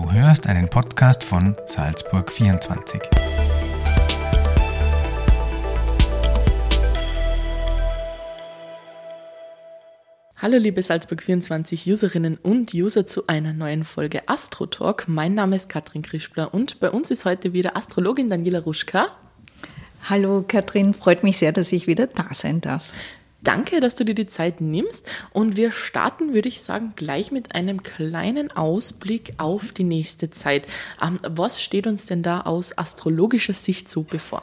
Du hörst einen Podcast von Salzburg 24. Hallo liebe Salzburg 24 Userinnen und User zu einer neuen Folge Astro Talk. Mein Name ist Katrin Krischbler und bei uns ist heute wieder Astrologin Daniela Ruschka. Hallo Katrin, freut mich sehr, dass ich wieder da sein darf. Danke, dass du dir die Zeit nimmst. Und wir starten, würde ich sagen, gleich mit einem kleinen Ausblick auf die nächste Zeit. Ähm, was steht uns denn da aus astrologischer Sicht so bevor?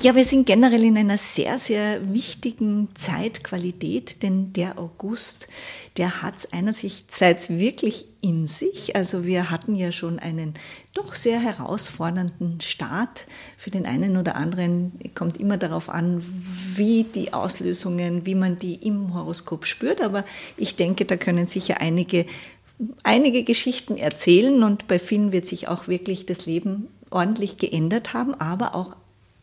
Ja, wir sind generell in einer sehr, sehr wichtigen Zeitqualität, denn der August, der hat es einerseits wirklich in sich. Also wir hatten ja schon einen doch sehr herausfordernden Start. Für den einen oder anderen kommt immer darauf an, wie die Auslösungen, wie man die im Horoskop spürt. Aber ich denke, da können sicher einige, einige Geschichten erzählen und bei vielen wird sich auch wirklich das Leben ordentlich geändert haben, aber auch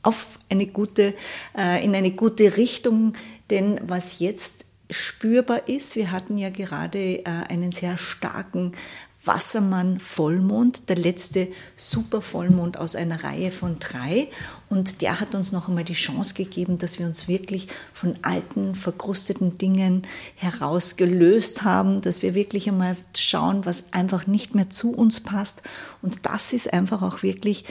auf eine gute, äh, in eine gute Richtung. Denn was jetzt spürbar ist. Wir hatten ja gerade äh, einen sehr starken Wassermann-Vollmond, der letzte Supervollmond aus einer Reihe von drei. Und der hat uns noch einmal die Chance gegeben, dass wir uns wirklich von alten, verkrusteten Dingen herausgelöst haben, dass wir wirklich einmal schauen, was einfach nicht mehr zu uns passt. Und das ist einfach auch wirklich,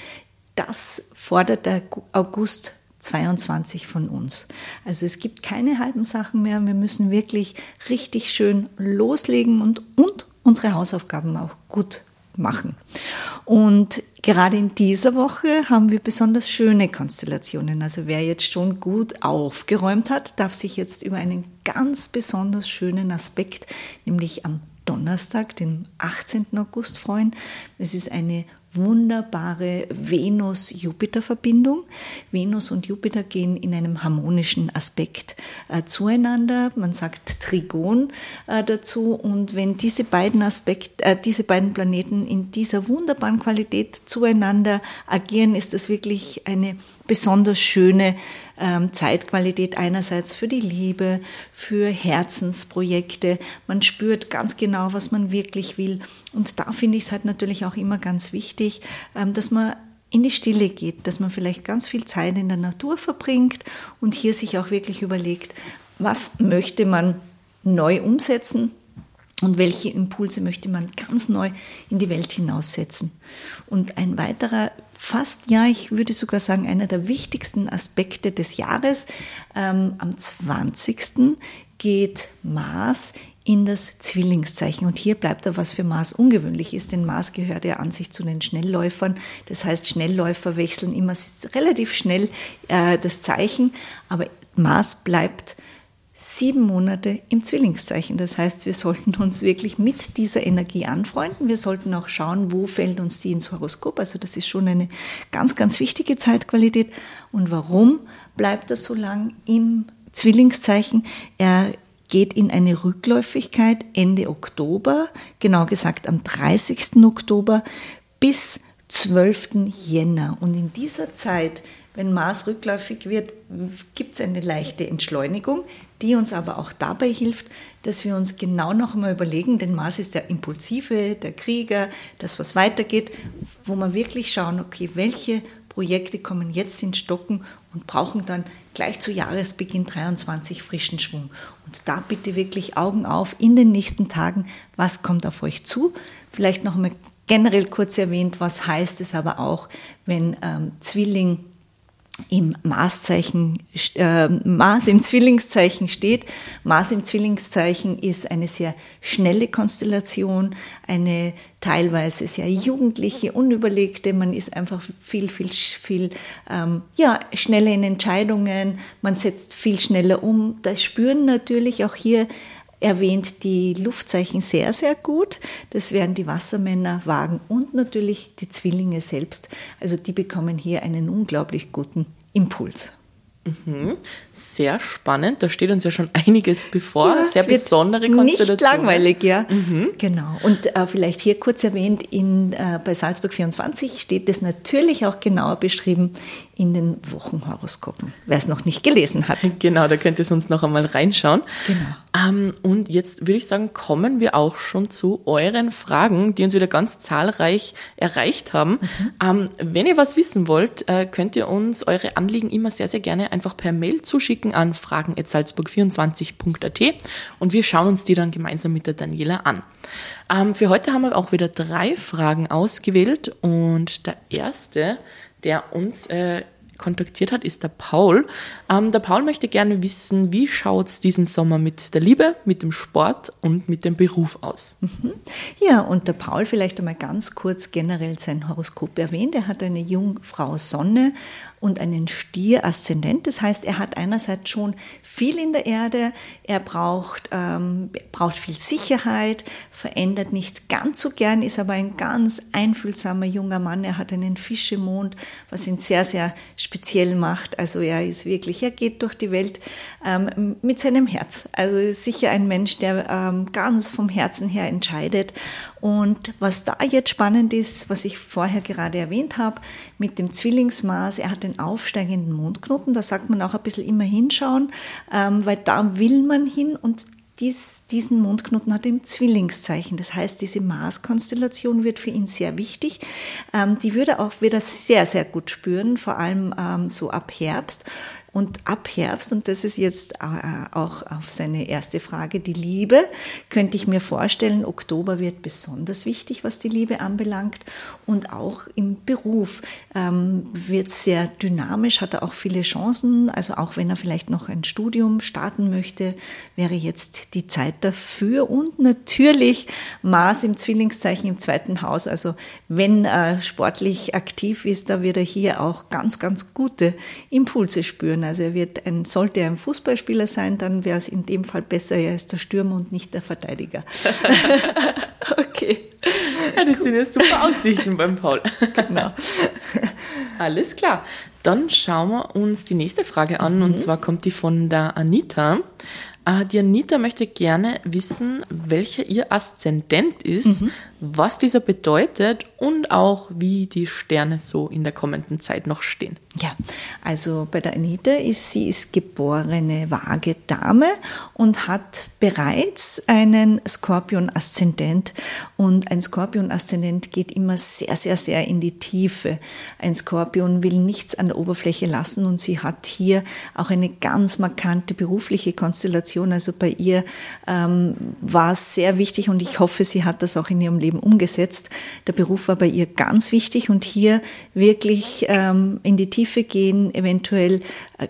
das fordert der August 22 von uns. Also es gibt keine halben Sachen mehr. Wir müssen wirklich richtig schön loslegen und, und unsere Hausaufgaben auch gut machen. Und gerade in dieser Woche haben wir besonders schöne Konstellationen. Also wer jetzt schon gut aufgeräumt hat, darf sich jetzt über einen ganz besonders schönen Aspekt, nämlich am Donnerstag, den 18. August freuen. Es ist eine wunderbare Venus-Jupiter-Verbindung. Venus und Jupiter gehen in einem harmonischen Aspekt äh, zueinander. Man sagt Trigon äh, dazu. Und wenn diese beiden Aspekt, äh, diese beiden Planeten in dieser wunderbaren Qualität zueinander agieren, ist das wirklich eine besonders schöne Zeitqualität einerseits für die Liebe, für Herzensprojekte. Man spürt ganz genau, was man wirklich will. Und da finde ich es halt natürlich auch immer ganz wichtig, ähm, dass man in die Stille geht, dass man vielleicht ganz viel Zeit in der Natur verbringt und hier sich auch wirklich überlegt, was möchte man neu umsetzen, und welche Impulse möchte man ganz neu in die Welt hinaussetzen. Und ein weiterer fast, ja, ich würde sogar sagen, einer der wichtigsten Aspekte des Jahres. Ähm, am 20. geht Mars in das Zwillingszeichen. Und hier bleibt da was für Mars ungewöhnlich ist, denn Mars gehört ja an sich zu den Schnellläufern. Das heißt, Schnellläufer wechseln immer relativ schnell äh, das Zeichen, aber Mars bleibt sieben Monate im Zwillingszeichen. Das heißt, wir sollten uns wirklich mit dieser Energie anfreunden. Wir sollten auch schauen, wo fällt uns die ins Horoskop. Also das ist schon eine ganz, ganz wichtige Zeitqualität. Und warum bleibt das so lang im Zwillingszeichen? Er geht in eine Rückläufigkeit Ende Oktober, genau gesagt am 30. Oktober bis 12. Jänner. Und in dieser Zeit wenn Mars rückläufig wird, gibt es eine leichte Entschleunigung, die uns aber auch dabei hilft, dass wir uns genau noch einmal überlegen, denn Mars ist der Impulsive, der Krieger, das, was weitergeht, wo wir wirklich schauen, okay, welche Projekte kommen jetzt ins Stocken und brauchen dann gleich zu Jahresbeginn 23 frischen Schwung. Und da bitte wirklich Augen auf in den nächsten Tagen, was kommt auf euch zu. Vielleicht noch einmal generell kurz erwähnt, was heißt es aber auch, wenn ähm, Zwilling im Marszeichen, äh, Mars im Zwillingszeichen steht. Mars im Zwillingszeichen ist eine sehr schnelle Konstellation, eine teilweise sehr jugendliche, unüberlegte. Man ist einfach viel, viel, viel ähm, ja, schneller in Entscheidungen. Man setzt viel schneller um. Das spüren natürlich auch hier erwähnt die Luftzeichen sehr, sehr gut. Das wären die Wassermänner, Wagen und natürlich die Zwillinge selbst. Also die bekommen hier einen unglaublich guten Impuls. Mhm. Sehr spannend. Da steht uns ja schon einiges bevor. Ja, Sehr besondere Konstellation. Nicht langweilig, ja. Genau. Und äh, vielleicht hier kurz erwähnt, in, äh, bei Salzburg 24 steht es natürlich auch genauer beschrieben in den Wochenhoroskopen, wer es noch nicht gelesen hat. Genau, da könnt ihr sonst noch einmal reinschauen. Genau. Ähm, und jetzt würde ich sagen, kommen wir auch schon zu euren Fragen, die uns wieder ganz zahlreich erreicht haben. Ähm, wenn ihr was wissen wollt, äh, könnt ihr uns eure Anliegen immer sehr, sehr gerne einfach per Mail zuschicken an fragen.salzburg24.at und wir schauen uns die dann gemeinsam mit der Daniela an. Ähm, für heute haben wir auch wieder drei Fragen ausgewählt und der erste, der uns äh, kontaktiert hat, ist der Paul. Ähm, der Paul möchte gerne wissen, wie schaut es diesen Sommer mit der Liebe, mit dem Sport und mit dem Beruf aus? Ja, und der Paul vielleicht einmal ganz kurz generell sein Horoskop erwähnt. Er hat eine Jungfrau Sonne und einen Stier Aszendent. Das heißt, er hat einerseits schon viel in der Erde, er braucht, ähm, braucht viel Sicherheit, verändert nicht ganz so gern, ist aber ein ganz einfühlsamer junger Mann. Er hat einen Fischemond, was ihn sehr, sehr speziell macht. Also er ist wirklich, er geht durch die Welt ähm, mit seinem Herz. Also ist sicher ein Mensch, der ähm, ganz vom Herzen her entscheidet. Und was da jetzt spannend ist, was ich vorher gerade erwähnt habe, mit dem Zwillingsmaß, er hat den aufsteigenden Mondknoten, da sagt man auch ein bisschen immer hinschauen, ähm, weil da will man hin und dies, diesen Mondknoten hat er im Zwillingszeichen. Das heißt, diese Mars-Konstellation wird für ihn sehr wichtig. Ähm, die würde auch wieder sehr, sehr gut spüren, vor allem ähm, so ab Herbst. Und ab Herbst, und das ist jetzt äh, auch auf seine erste Frage, die Liebe, könnte ich mir vorstellen, Oktober wird besonders wichtig, was die Liebe anbelangt. Und auch im Beruf ähm, wird sehr dynamisch, hat er auch viele Chancen. Also auch wenn er vielleicht noch ein Studium starten möchte, wäre jetzt die Zeit dafür. Und natürlich Mars im Zwillingszeichen im zweiten Haus. Also wenn er sportlich aktiv ist, da wird er hier auch ganz, ganz gute Impulse spüren. Also er wird ein, sollte er ein Fußballspieler sein, dann wäre es in dem Fall besser, er ist der Stürmer und nicht der Verteidiger. okay. Ja, das sind ja super Aussichten beim Paul. Genau. Alles klar. Dann schauen wir uns die nächste Frage an und zwar kommt die von der Anita. Äh, Die Anita möchte gerne wissen, welcher ihr Aszendent ist, was dieser bedeutet und auch wie die Sterne so in der kommenden Zeit noch stehen. Ja, also bei der Anita ist sie ist geborene vage Dame und hat bereits einen Skorpion-Aszendent. Und ein Skorpion-Aszendent geht immer sehr, sehr, sehr in die Tiefe. Ein Skorpion will nichts an der Oberfläche lassen und sie hat hier auch eine ganz markante berufliche Konstellation. Also bei ihr ähm, war es sehr wichtig und ich hoffe, sie hat das auch in ihrem Leben umgesetzt. Der Beruf war bei ihr ganz wichtig und hier wirklich ähm, in die Tiefe gehen, eventuell äh,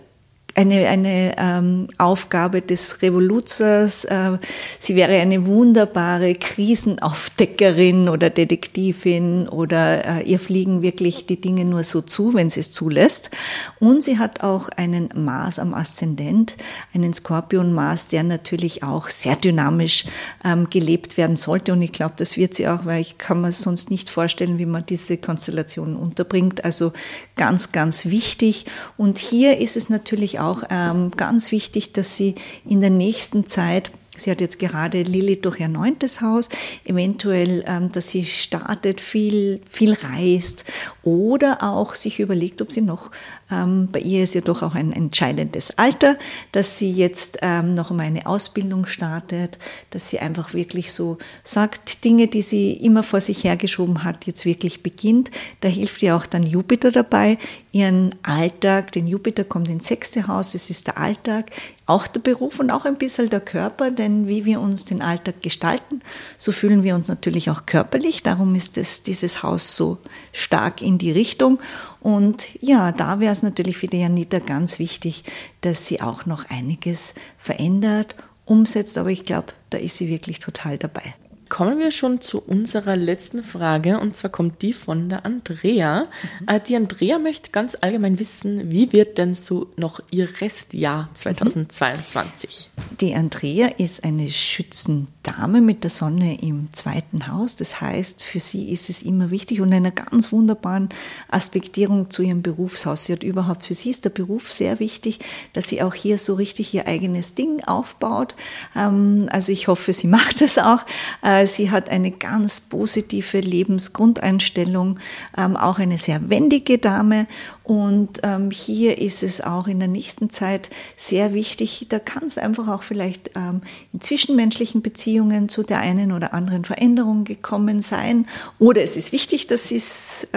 eine, eine ähm, Aufgabe des Revoluzers. Äh, sie wäre eine wunderbare Krisenaufdeckerin oder Detektivin oder äh, ihr fliegen wirklich die Dinge nur so zu, wenn sie es zulässt. Und sie hat auch einen Mars am Aszendent, einen Skorpion-Mars, der natürlich auch sehr dynamisch ähm, gelebt werden sollte. Und ich glaube, das wird sie auch, weil ich kann mir sonst nicht vorstellen, wie man diese Konstellationen unterbringt. Also ganz, ganz wichtig. Und hier ist es natürlich auch ähm, ganz wichtig, dass sie in der nächsten Zeit Sie hat jetzt gerade Lilith durch ihr neuntes Haus, eventuell, ähm, dass sie startet, viel, viel reist oder auch sich überlegt, ob sie noch, bei ihr ist ja doch auch ein entscheidendes Alter, dass sie jetzt ähm, noch einmal eine Ausbildung startet, dass sie einfach wirklich so sagt, Dinge, die sie immer vor sich hergeschoben hat, jetzt wirklich beginnt. Da hilft ihr auch dann Jupiter dabei, ihren Alltag, den Jupiter kommt ins sechste Haus, es ist der Alltag, auch der Beruf und auch ein bisschen der Körper, denn wie wir uns den Alltag gestalten, so fühlen wir uns natürlich auch körperlich. Darum ist es, dieses Haus so stark in die Richtung. Und ja, da wäre es natürlich für die Janita ganz wichtig, dass sie auch noch einiges verändert, umsetzt. Aber ich glaube, da ist sie wirklich total dabei. Kommen wir schon zu unserer letzten Frage und zwar kommt die von der Andrea. Mhm. Äh, die Andrea möchte ganz allgemein wissen, wie wird denn so noch ihr Restjahr 2022? Die Andrea ist eine Schützendame mit der Sonne im zweiten Haus. Das heißt, für sie ist es immer wichtig und einer ganz wunderbaren Aspektierung zu ihrem Berufshaus. Sie hat überhaupt, für sie ist der Beruf sehr wichtig, dass sie auch hier so richtig ihr eigenes Ding aufbaut. Ähm, also ich hoffe, sie macht es auch. Sie hat eine ganz positive Lebensgrundeinstellung, ähm, auch eine sehr wendige Dame. Und ähm, hier ist es auch in der nächsten Zeit sehr wichtig, da kann es einfach auch vielleicht in zwischenmenschlichen Beziehungen zu der einen oder anderen Veränderung gekommen sein. Oder es ist wichtig, dass sie es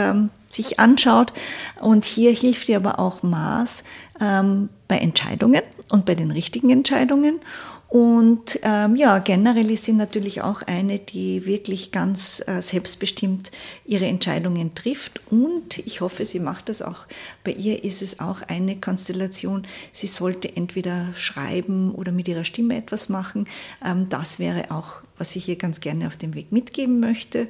sich anschaut. Und hier hilft ihr aber auch Mars ähm, bei Entscheidungen und bei den richtigen Entscheidungen. Und ähm, ja, generell ist sie natürlich auch eine, die wirklich ganz äh, selbstbestimmt ihre Entscheidungen trifft. Und ich hoffe, sie macht das auch. Bei ihr ist es auch eine Konstellation. Sie sollte entweder schreiben oder mit ihrer Stimme etwas machen. Ähm, das wäre auch, was ich ihr ganz gerne auf dem Weg mitgeben möchte.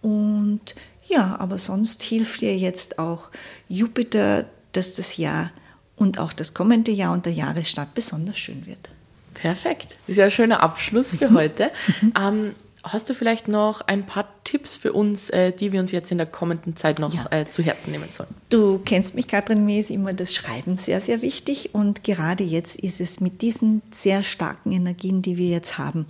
Und ja, aber sonst hilft ihr jetzt auch Jupiter, dass das Jahr und auch das kommende Jahr und der Jahresstart besonders schön wird. Perfekt. Das ist ja ein schöner Abschluss für heute. ähm, Hast du vielleicht noch ein paar Tipps für uns, äh, die wir uns jetzt in der kommenden Zeit noch ja. äh, zu Herzen nehmen sollen? Du kennst mich, Katrin, mir ist immer das Schreiben sehr, sehr wichtig und gerade jetzt ist es mit diesen sehr starken Energien, die wir jetzt haben,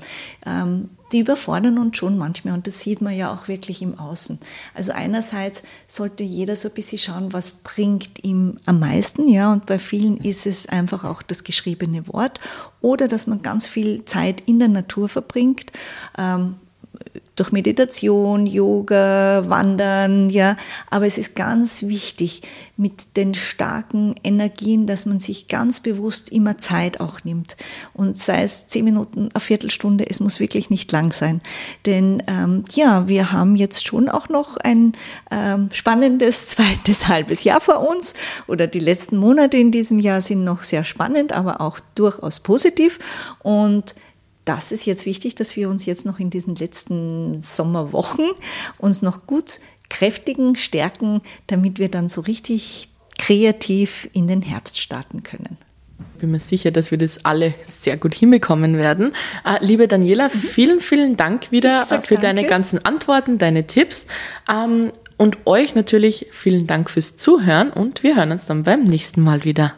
ähm, die überfordern uns schon manchmal und das sieht man ja auch wirklich im Außen. Also einerseits sollte jeder so ein bisschen schauen, was bringt ihm am meisten, ja, und bei vielen ist es einfach auch das geschriebene Wort oder dass man ganz viel Zeit in der Natur verbringt. Ähm, durch Meditation, Yoga, Wandern, ja. Aber es ist ganz wichtig mit den starken Energien, dass man sich ganz bewusst immer Zeit auch nimmt. Und sei es zehn Minuten, eine Viertelstunde, es muss wirklich nicht lang sein. Denn ähm, ja, wir haben jetzt schon auch noch ein ähm, spannendes zweites halbes Jahr vor uns. Oder die letzten Monate in diesem Jahr sind noch sehr spannend, aber auch durchaus positiv. Und das ist jetzt wichtig, dass wir uns jetzt noch in diesen letzten Sommerwochen uns noch gut kräftigen, stärken, damit wir dann so richtig kreativ in den Herbst starten können bin mir sicher, dass wir das alle sehr gut hinbekommen werden. Äh, liebe Daniela, mhm. vielen, vielen Dank wieder für danke. deine ganzen Antworten, deine Tipps. Ähm, und euch natürlich vielen Dank fürs Zuhören und wir hören uns dann beim nächsten Mal wieder.